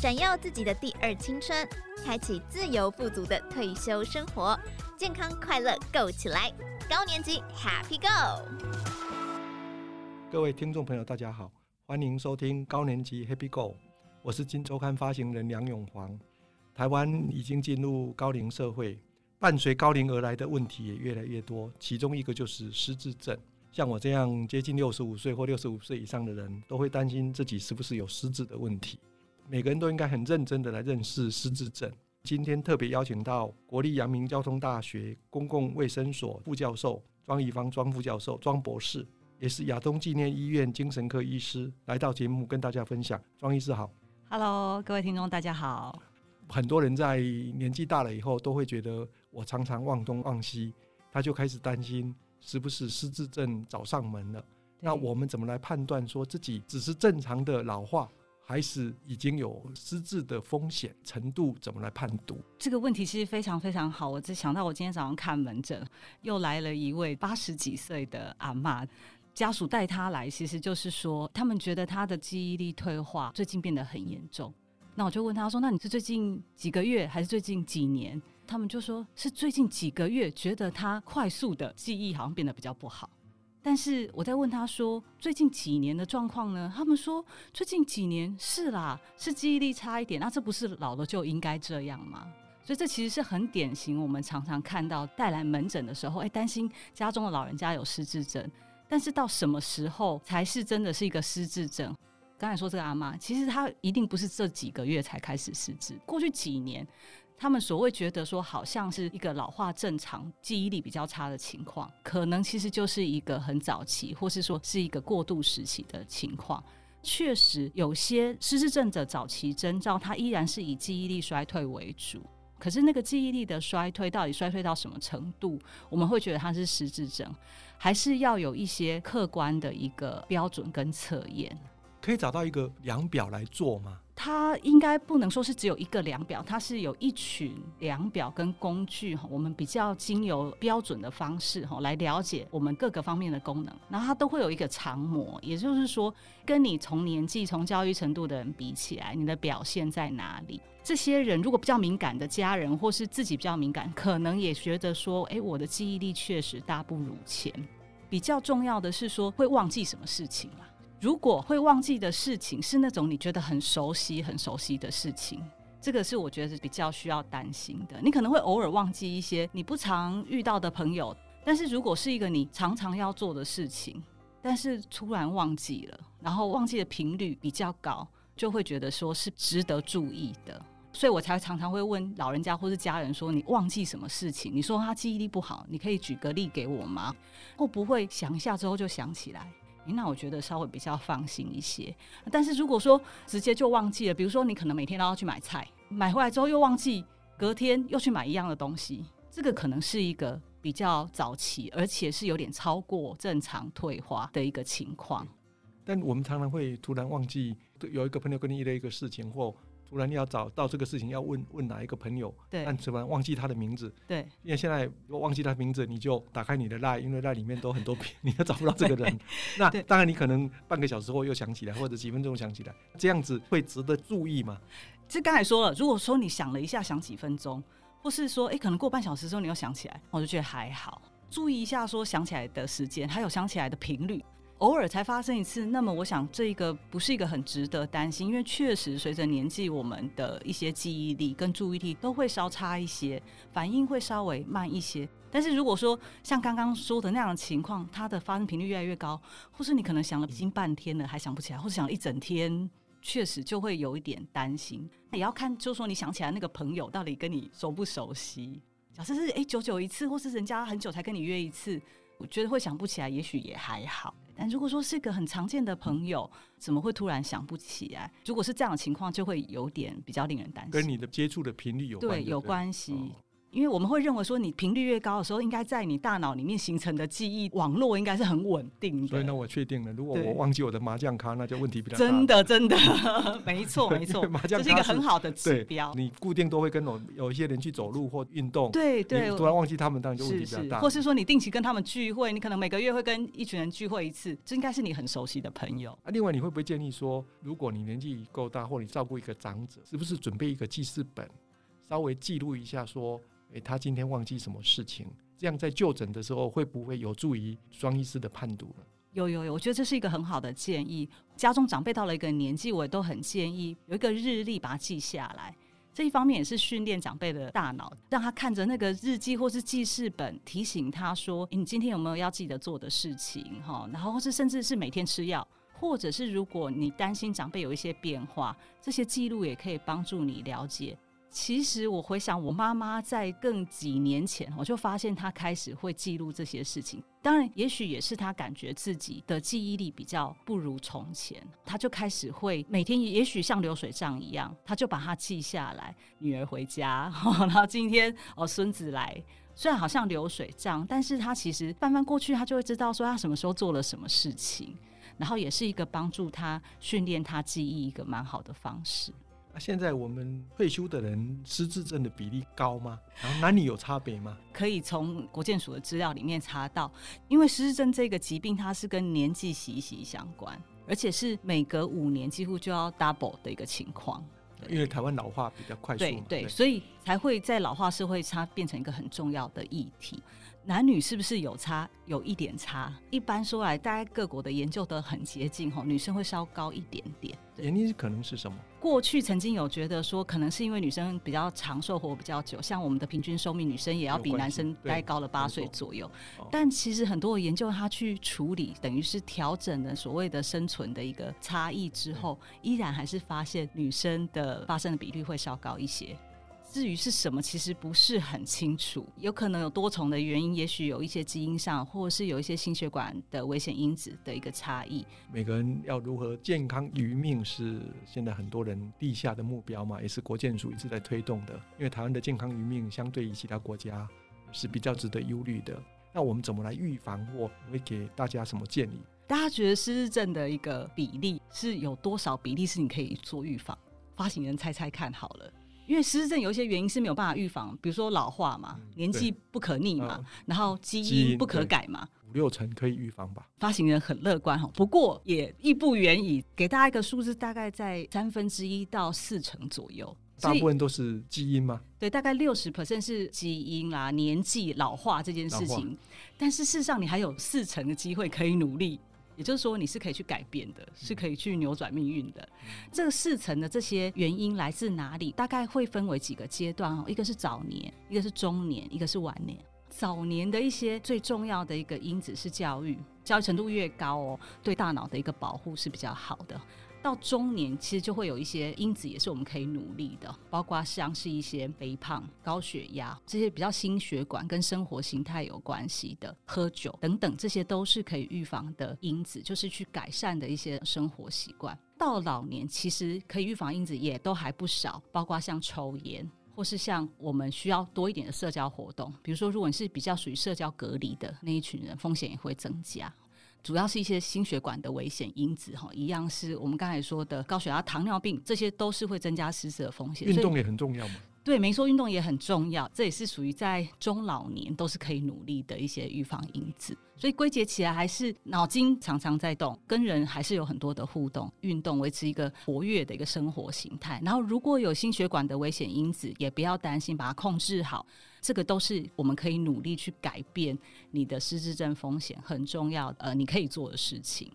闪耀自己的第二青春，开启自由富足的退休生活，健康快乐 Go 起来！高年级 Happy Go！各位听众朋友，大家好，欢迎收听高年级 Happy Go，我是金周刊发行人梁永煌。台湾已经进入高龄社会，伴随高龄而来的问题也越来越多，其中一个就是失智症。像我这样接近六十五岁或六十五岁以上的人，都会担心自己是不是有失智的问题。每个人都应该很认真的来认识失智症。今天特别邀请到国立阳明交通大学公共卫生所副教授庄宜芳庄副教授庄博士，也是亚东纪念医院精神科医师，来到节目跟大家分享。庄医师好，Hello，各位听众大家好。很多人在年纪大了以后，都会觉得我常常忘东忘西，他就开始担心。是不是失智症找上门了？那我们怎么来判断说自己只是正常的老化，还是已经有失智的风险程度？怎么来判读？这个问题其实非常非常好。我只想到我今天早上看门诊，又来了一位八十几岁的阿嬷，家属带她来，其实就是说他们觉得她的记忆力退化最近变得很严重。那我就问他说：“那你是最近几个月，还是最近几年？”他们就说是最近几个月，觉得他快速的记忆好像变得比较不好。但是我在问他说最近几年的状况呢？他们说最近几年是啦，是记忆力差一点。那这不是老了就应该这样吗？所以这其实是很典型，我们常常看到带来门诊的时候，哎，担心家中的老人家有失智症。但是到什么时候才是真的是一个失智症？刚才说这个阿妈，其实她一定不是这几个月才开始失智，过去几年。他们所谓觉得说，好像是一个老化正常、记忆力比较差的情况，可能其实就是一个很早期，或是说是一个过渡时期的情况。确实，有些失智症的早期征兆，它依然是以记忆力衰退为主。可是，那个记忆力的衰退到底衰退到什么程度，我们会觉得它是失智症，还是要有一些客观的一个标准跟测验？可以找到一个量表来做吗？它应该不能说是只有一个量表，它是有一群量表跟工具哈，我们比较经由标准的方式哈来了解我们各个方面的功能，然后它都会有一个常模，也就是说，跟你从年纪、从教育程度的人比起来，你的表现在哪里？这些人如果比较敏感的家人，或是自己比较敏感，可能也觉得说，哎，我的记忆力确实大不如前。比较重要的是说，会忘记什么事情嘛？如果会忘记的事情是那种你觉得很熟悉、很熟悉的事情，这个是我觉得是比较需要担心的。你可能会偶尔忘记一些你不常遇到的朋友，但是如果是一个你常常要做的事情，但是突然忘记了，然后忘记的频率比较高，就会觉得说是值得注意的。所以我才常常会问老人家或是家人说：“你忘记什么事情？”你说他记忆力不好，你可以举个例给我吗？会不会想一下之后就想起来？那我觉得稍微比较放心一些，但是如果说直接就忘记了，比如说你可能每天都要去买菜，买回来之后又忘记，隔天又去买一样的东西，这个可能是一个比较早期，而且是有点超过正常退化的一个情况。但我们常常会突然忘记，有一个朋友跟你约了一个事情或。突然要找到这个事情，要问问哪一个朋友，对，但突然忘记他的名字，对，因为现在如果忘记他的名字，你就打开你的 LINE，因为 LINE 里面都很多片，你都找不到这个人。那当然，你可能半个小时后又想起来，或者几分钟想起来，这样子会值得注意吗？这刚才说了，如果说你想了一下，想几分钟，或是说，哎、欸，可能过半小时之后你又想起来，我就觉得还好。注意一下，说想起来的时间，还有想起来的频率。偶尔才发生一次，那么我想这个不是一个很值得担心，因为确实随着年纪，我们的一些记忆力跟注意力都会稍差一些，反应会稍微慢一些。但是如果说像刚刚说的那样的情况，它的发生频率越来越高，或是你可能想了已经半天了还想不起来，或是想了一整天，确实就会有一点担心。也要看，就是说你想起来那个朋友到底跟你熟不熟悉。假设是哎久久一次，或是人家很久才跟你约一次，我觉得会想不起来，也许也还好。但如果说是一个很常见的朋友，怎么会突然想不起来？如果是这样的情况，就会有点比较令人担心。跟你的接触的频率有关，对，有关系。因为我们会认为说，你频率越高的时候，应该在你大脑里面形成的记忆网络应该是很稳定的。所以呢，我确定了，如果我忘记我的麻将卡，那就问题比较大。真的，真的，没错，没错，麻将卡是，这是一个很好的指标。你固定都会跟我有一些人去走路或运动，对对，突然忘记他们，当然就问题比较大。是是，或是说你定期跟他们聚会，你可能每个月会跟一群人聚会一次，这应该是你很熟悉的朋友。啊，另外你会不会建议说，如果你年纪够大，或你照顾一个长者，是不是准备一个记事本，稍微记录一下说？诶、他今天忘记什么事情？这样在就诊的时候会不会有助于双医师的判读呢？有有有，我觉得这是一个很好的建议。家中长辈到了一个年纪，我也都很建议有一个日历把它记下来。这一方面也是训练长辈的大脑，让他看着那个日记或是记事本，提醒他说：“、你今天有没有要记得做的事情？”哈，然后或是甚至是每天吃药，或者是如果你担心长辈有一些变化，这些记录也可以帮助你了解。其实我回想，我妈妈在更几年前，我就发现她开始会记录这些事情。当然，也许也是她感觉自己的记忆力比较不如从前，她就开始会每天，也许像流水账一样，她就把它记下来。女儿回家，然后今天哦孙子来，虽然好像流水账，但是她其实翻翻过去，她就会知道说她什么时候做了什么事情，然后也是一个帮助她训练她记忆一个蛮好的方式。现在我们退休的人失智症的比例高吗？然后男女有差别吗？可以从国健署的资料里面查到，因为失智症这个疾病它是跟年纪息息相关，而且是每隔五年几乎就要 double 的一个情况。因为台湾老化比较快速，对对，所以才会在老化社会它变成一个很重要的议题。男女是不是有差？有一点差。一般说来，大概各国的研究都很接近吼，女生会稍高一点点。原因可能是什么？过去曾经有觉得说，可能是因为女生比较长寿，活比较久，像我们的平均寿命，女生也要比男生大概高了八岁左右。但其实很多的研究，它去处理，等于是调整了所谓的生存的一个差异之后，依然还是发现女生的发生的比率会稍高一些。至于是什么，其实不是很清楚，有可能有多重的原因，也许有一些基因上，或者是有一些心血管的危险因子的一个差异。每个人要如何健康余命，是现在很多人立下的目标嘛，也是国健署一直在推动的。因为台湾的健康余命相对于其他国家是比较值得忧虑的。那我们怎么来预防，或会给大家什么建议？大家觉得失智症的一个比例是有多少比例是你可以做预防？发行人猜猜看好了。因为失智症有一些原因是没有办法预防，比如说老化嘛，嗯、年纪不可逆嘛，然后基因不可改嘛，五六成可以预防吧。发行人很乐观哈，不过也亦不远矣，给大家一个数字，大概在三分之一到四成左右。大部分都是基因吗？对，大概六十 percent 是基因啦，年纪老化这件事情，但是事实上你还有四成的机会可以努力。也就是说，你是可以去改变的，是可以去扭转命运的。这个四层的这些原因来自哪里？大概会分为几个阶段哦，一个是早年，一个是中年，一个是晚年。早年的一些最重要的一个因子是教育，教育程度越高哦，对大脑的一个保护是比较好的。到中年，其实就会有一些因子，也是我们可以努力的，包括像是一些肥胖、高血压这些比较心血管跟生活形态有关系的，喝酒等等，这些都是可以预防的因子，就是去改善的一些生活习惯。到老年，其实可以预防因子也都还不少，包括像抽烟，或是像我们需要多一点的社交活动，比如说，如果你是比较属于社交隔离的那一群人，风险也会增加。主要是一些心血管的危险因子，哈，一样是我们刚才说的高血压、糖尿病，这些都是会增加失智的风险。运动也很重要嘛。对，没错，运动也很重要，这也是属于在中老年都是可以努力的一些预防因子。所以归结起来，还是脑筋常常在动，跟人还是有很多的互动，运动维持一个活跃的一个生活形态。然后如果有心血管的危险因子，也不要担心，把它控制好。这个都是我们可以努力去改变你的失智症风险很重要呃，你可以做的事情。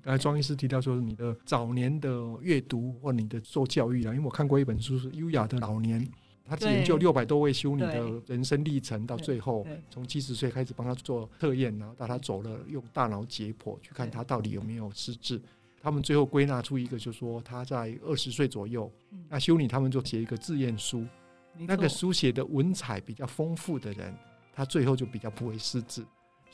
刚才庄医师提到说，你的早年的阅读或你的做教育啊，因为我看过一本书是《优雅的老年》。他只研究六百多位修女的人生历程，到最后从七十岁开始帮他做测验，然后到他走了，用大脑解剖去看他到底有没有失智。他们最后归纳出一个，就是说他在二十岁左右，那修女他们就写一个自验书，那个书写的文采比较丰富的人，他最后就比较不会失智。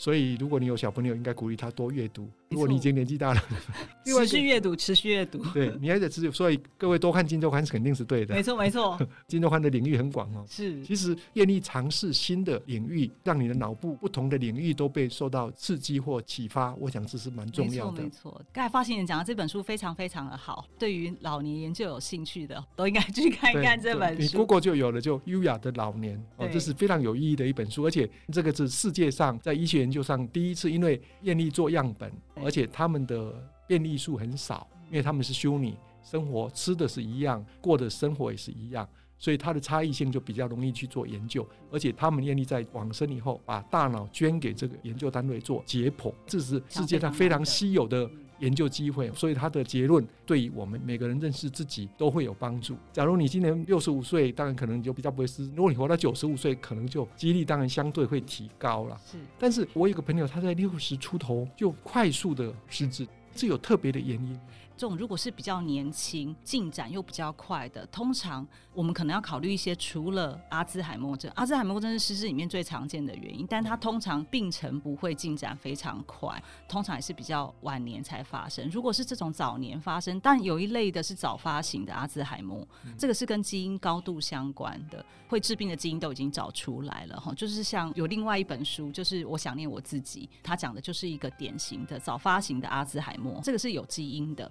所以如果你有小朋友，应该鼓励他多阅读，如果你已经年纪大了，持续阅读，持续阅读，对，你还得持续。所以各位多看《金周刊》是肯定是对的。没错，没错，《金周刊》的领域很广哦。是，其实愿意尝试新的领域，让你的脑部不同的领域都被受到刺激或启发，我想这是蛮重要的。没错，刚才发行人讲的这本书非常非常的好，对于老年研究有兴趣的都应该去看一看这本书。你 Google 就有了，就优雅的老年哦，这是非常有意义的一本书，而且这个是世界上在医学研究上第一次，因为愿意做样本，而且他们的。变异数很少，因为他们是修女生活，吃的是一样，过的生活也是一样，所以它的差异性就比较容易去做研究。而且他们愿意在往生以后，把大脑捐给这个研究单位做解剖，这是世界上非常稀有的研究机会。所以他的结论对于我们每个人认识自己都会有帮助。假如你今年六十五岁，当然可能你就比较不会失智；如果你活到九十五岁，可能就几率当然相对会提高了。是，但是我有个朋友，他在六十出头就快速的失智。是有特别的原因。这种如果是比较年轻、进展又比较快的，通常我们可能要考虑一些，除了阿兹海默症，阿兹海默症是失智里面最常见的原因，但它通常病程不会进展非常快，通常也是比较晚年才发生。如果是这种早年发生，但有一类的是早发型的阿兹海默，嗯、这个是跟基因高度相关的，会治病的基因都已经找出来了哈。就是像有另外一本书，就是我想念我自己，他讲的就是一个典型的早发型的阿兹海默，这个是有基因的。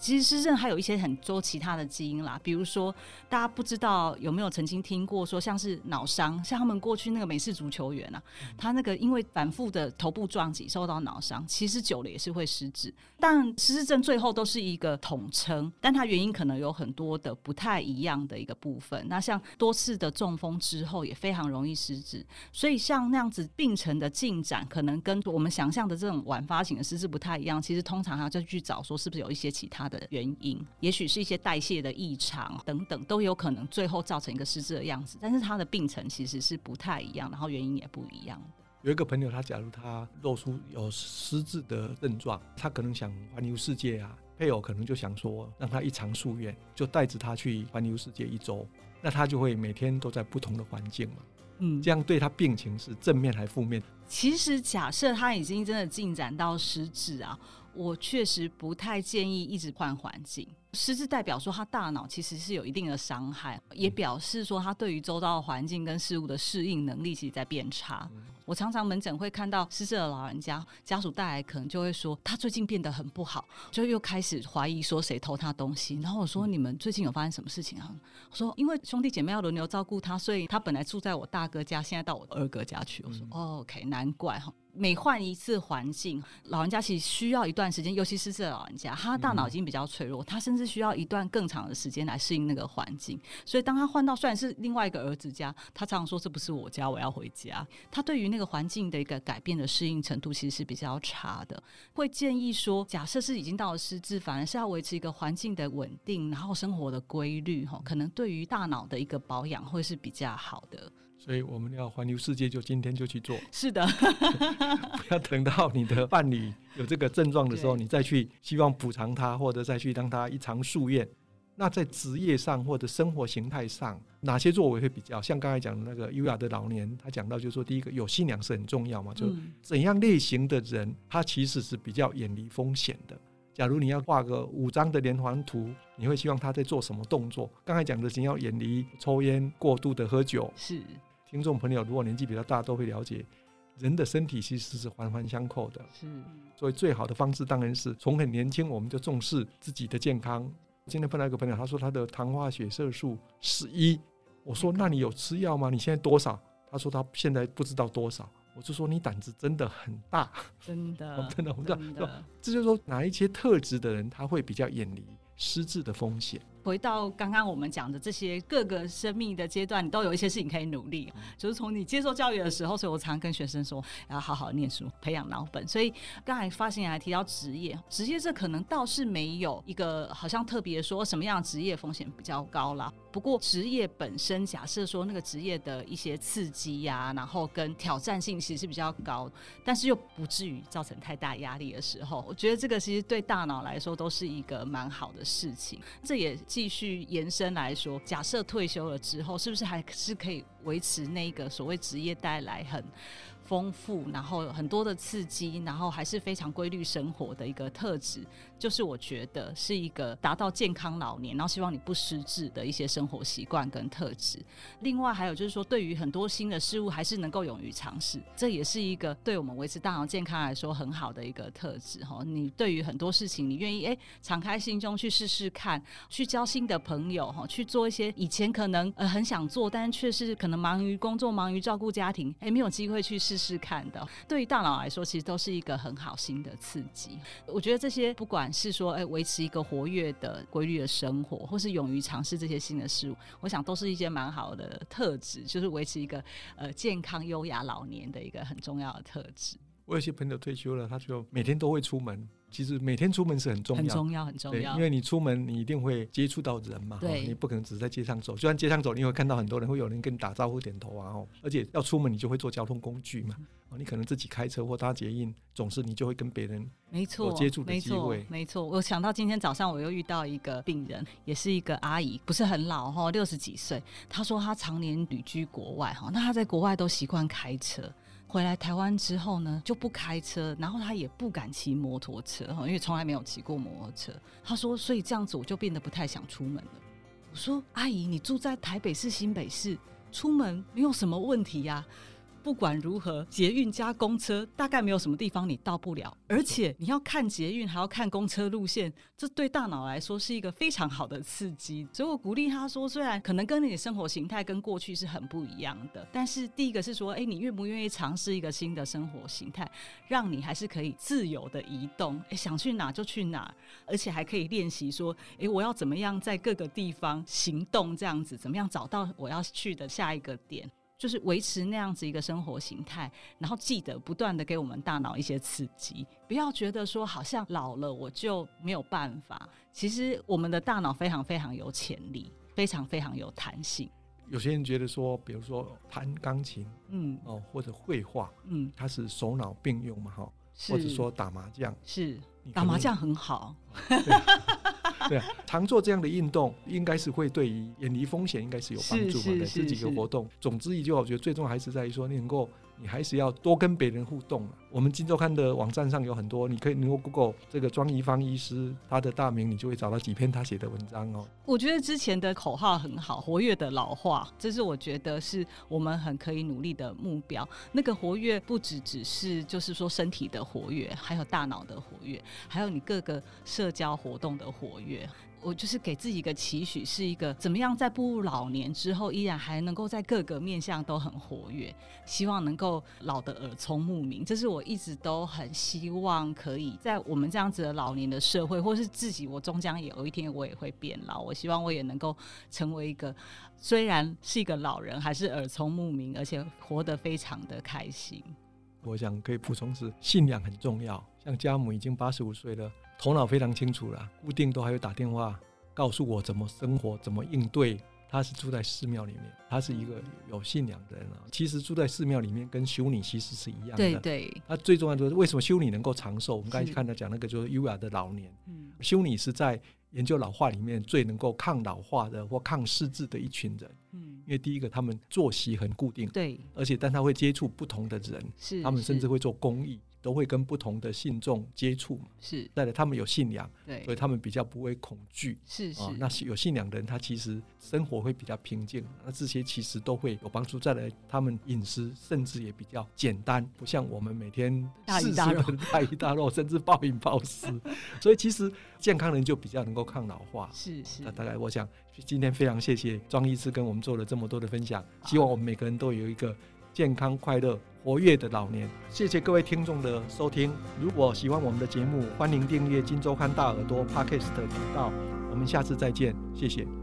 其实失智还有一些很多其他的基因啦，比如说大家不知道有没有曾经听过说，像是脑伤，像他们过去那个美式足球员啊，他那个因为反复的头部撞击受到脑伤，其实久了也是会失智。但失智症最后都是一个统称，但它原因可能有很多的不太一样的一个部分。那像多次的中风之后也非常容易失智，所以像那样子病程的进展，可能跟我们想象的这种晚发型的失智不太一样。其实通常要就去找说是不是有一些其他的原因，也许是一些代谢的异常等等，都有可能最后造成一个失智的样子。但是他的病程其实是不太一样，然后原因也不一样。有一个朋友，他假如他露出有失智的症状，他可能想环游世界啊，配偶可能就想说让他一偿夙愿，就带着他去环游世界一周，那他就会每天都在不同的环境嘛，嗯，这样对他病情是正面还是负面？其实假设他已经真的进展到失智啊。我确实不太建议一直换环境。失智代表说他大脑其实是有一定的伤害，也表示说他对于周遭的环境跟事物的适应能力其实在变差。我常常门诊会看到失智的老人家，家属带来可能就会说他最近变得很不好，就又开始怀疑说谁偷他东西。然后我说，你们最近有发生什么事情啊？我说因为兄弟姐妹要轮流照顾他，所以他本来住在我大哥家，现在到我二哥家去。我说、嗯、OK，难怪哈。每换一次环境，老人家其实需要一段时间，尤其是这老人家，他大脑已经比较脆弱，他甚至需要一段更长的时间来适应那个环境。所以当他换到虽然是另外一个儿子家，他常常说这不是我家，我要回家。他对于那个环境的一个改变的适应程度其实是比较差的。会建议说，假设是已经到了失智，反而是要维持一个环境的稳定，然后生活的规律，哈，可能对于大脑的一个保养会是比较好的。所以我们要环游世界，就今天就去做。是的，不要等到你的伴侣有这个症状的时候，你再去希望补偿他，或者再去让他一偿夙愿。那在职业上或者生活形态上，哪些作为会比较？像刚才讲的那个优雅的老年，他讲到就是说，第一个有信仰是很重要嘛，就怎样类型的人，他其实是比较远离风险的。假如你要画个五张的连环图，你会希望他在做什么动作？刚才讲的，你要远离抽烟、过度的喝酒，是。听众朋友，如果年纪比较大，都会了解，人的身体其实是环环相扣的。是，所以最好的方式当然是从很年轻我们就重视自己的健康。今天碰到一个朋友，他说他的糖化血色素十一，我说那你有吃药吗？你现在多少？他说他现在不知道多少。我就说你胆子真的很大，真的，真的，我知道，这就是说哪一些特质的人，他会比较远离失智的风险。回到刚刚我们讲的这些各个生命的阶段，你都有一些事情可以努力。就是从你接受教育的时候，所以我常跟学生说，要好好念书，培养脑本。所以刚才发行人还提到职业，职业这可能倒是没有一个好像特别说什么样的职业风险比较高啦。不过职业本身，假设说那个职业的一些刺激呀、啊，然后跟挑战性其实是比较高，但是又不至于造成太大压力的时候，我觉得这个其实对大脑来说都是一个蛮好的事情。这也。继续延伸来说，假设退休了之后，是不是还是可以维持那个所谓职业带来很丰富，然后很多的刺激，然后还是非常规律生活的一个特质，就是我觉得是一个达到健康老年，然后希望你不失智的一些生活习惯跟特质。另外还有就是说，对于很多新的事物，还是能够勇于尝试，这也是一个对我们维持大脑健康来说很好的一个特质哈。你对于很多事情，你愿意诶敞开心中去试试看，去交新的朋友哈，去做一些以前可能呃很想做，但却是可能忙于工作、忙于照顾家庭，诶没有机会去试试看的。对于大脑来说，其实都是一个很好新的刺激。我觉得这些不管是说诶维持一个活跃的规律的生活，或是勇于尝试这些新的事物，我想都是一些蛮好的特质，就是维持一个呃健康优雅老年的一个很重要的特质。我有些朋友退休了，他就每天都会出门。其实每天出门是很重要，很重要，很重要。因为你出门，你一定会接触到人嘛，对，你不可能只在街上走。就算街上走，你会看到很多人，会有人跟你打招呼、点头啊。哦，而且要出门，你就会坐交通工具嘛。哦，你可能自己开车或搭捷运，总是你就会跟别人没错有接触的机会。没错，我想到今天早上我又遇到一个病人，也是一个阿姨，不是很老哈，六十几岁。她说她常年旅居国外哈，那她在国外都习惯开车。回来台湾之后呢，就不开车，然后他也不敢骑摩托车哈，因为从来没有骑过摩托车。他说，所以这样子我就变得不太想出门了。我说，阿姨，你住在台北市、新北市，出门没有什么问题呀。不管如何，捷运加公车大概没有什么地方你到不了，而且你要看捷运还要看公车路线，这对大脑来说是一个非常好的刺激。所以我鼓励他说，虽然可能跟你的生活形态跟过去是很不一样的，但是第一个是说，哎，你愿不愿意尝试一个新的生活形态，让你还是可以自由的移动，哎，想去哪就去哪，而且还可以练习说，哎，我要怎么样在各个地方行动，这样子怎么样找到我要去的下一个点。就是维持那样子一个生活形态，然后记得不断的给我们大脑一些刺激，不要觉得说好像老了我就没有办法。其实我们的大脑非常非常有潜力，非常非常有弹性。有些人觉得说，比如说弹钢琴，嗯，哦，或者绘画，嗯，它是手脑并用嘛，哈，或者说打麻将，是打麻将很好。对啊，常做这样的运动，应该是会对于远离风险，应该是有帮助嘛。这几个活动，总之一句话，我觉得最重要还是在于说，你能够。你还是要多跟别人互动。我们金周刊的网站上有很多，你可以能够 Google 这个庄宜芳医师他的大名，你就会找到几篇他写的文章哦。我觉得之前的口号很好，活跃的老化，这是我觉得是我们很可以努力的目标。那个活跃不只只是就是说身体的活跃，还有大脑的活跃，还有你各个社交活动的活跃。我就是给自己一个期许，是一个怎么样在步入老年之后，依然还能够在各个面向都很活跃，希望能够老得耳聪目明。这是我一直都很希望可以在我们这样子的老年的社会，或是自己，我终将有一天我也会变老。我希望我也能够成为一个虽然是一个老人，还是耳聪目明，而且活得非常的开心。我想可以补充是信仰很重要，像家母已经八十五岁了。头脑非常清楚了，固定都还会打电话告诉我怎么生活、怎么应对。他是住在寺庙里面，他是一个有信仰的人啊。其实住在寺庙里面跟修女其实是一样的。对对。他最重要就是为什么修女能够长寿？我们刚才看到讲那个就是优雅的老年。嗯。修女是在研究老化里面最能够抗老化的或抗失智的一群人。嗯。因为第一个他们作息很固定。对。而且但他会接触不同的人。是。他们甚至会做公益。都会跟不同的信众接触嘛，是，再来他们有信仰，对，所以他们比较不会恐惧，是是、哦。那有信仰的人，他其实生活会比较平静，那这些其实都会有帮助。再来，他们饮食甚至也比较简单，不像我们每天大鱼大肉、大鱼大肉，甚至暴饮暴食。所以其实健康人就比较能够抗老化，是是。那大概我想今天非常谢谢庄医师跟我们做了这么多的分享，希望我们每个人都有一个健康快乐。活跃的老年，谢谢各位听众的收听。如果喜欢我们的节目，欢迎订阅《金周刊大耳朵》Podcast 频道。我们下次再见，谢谢。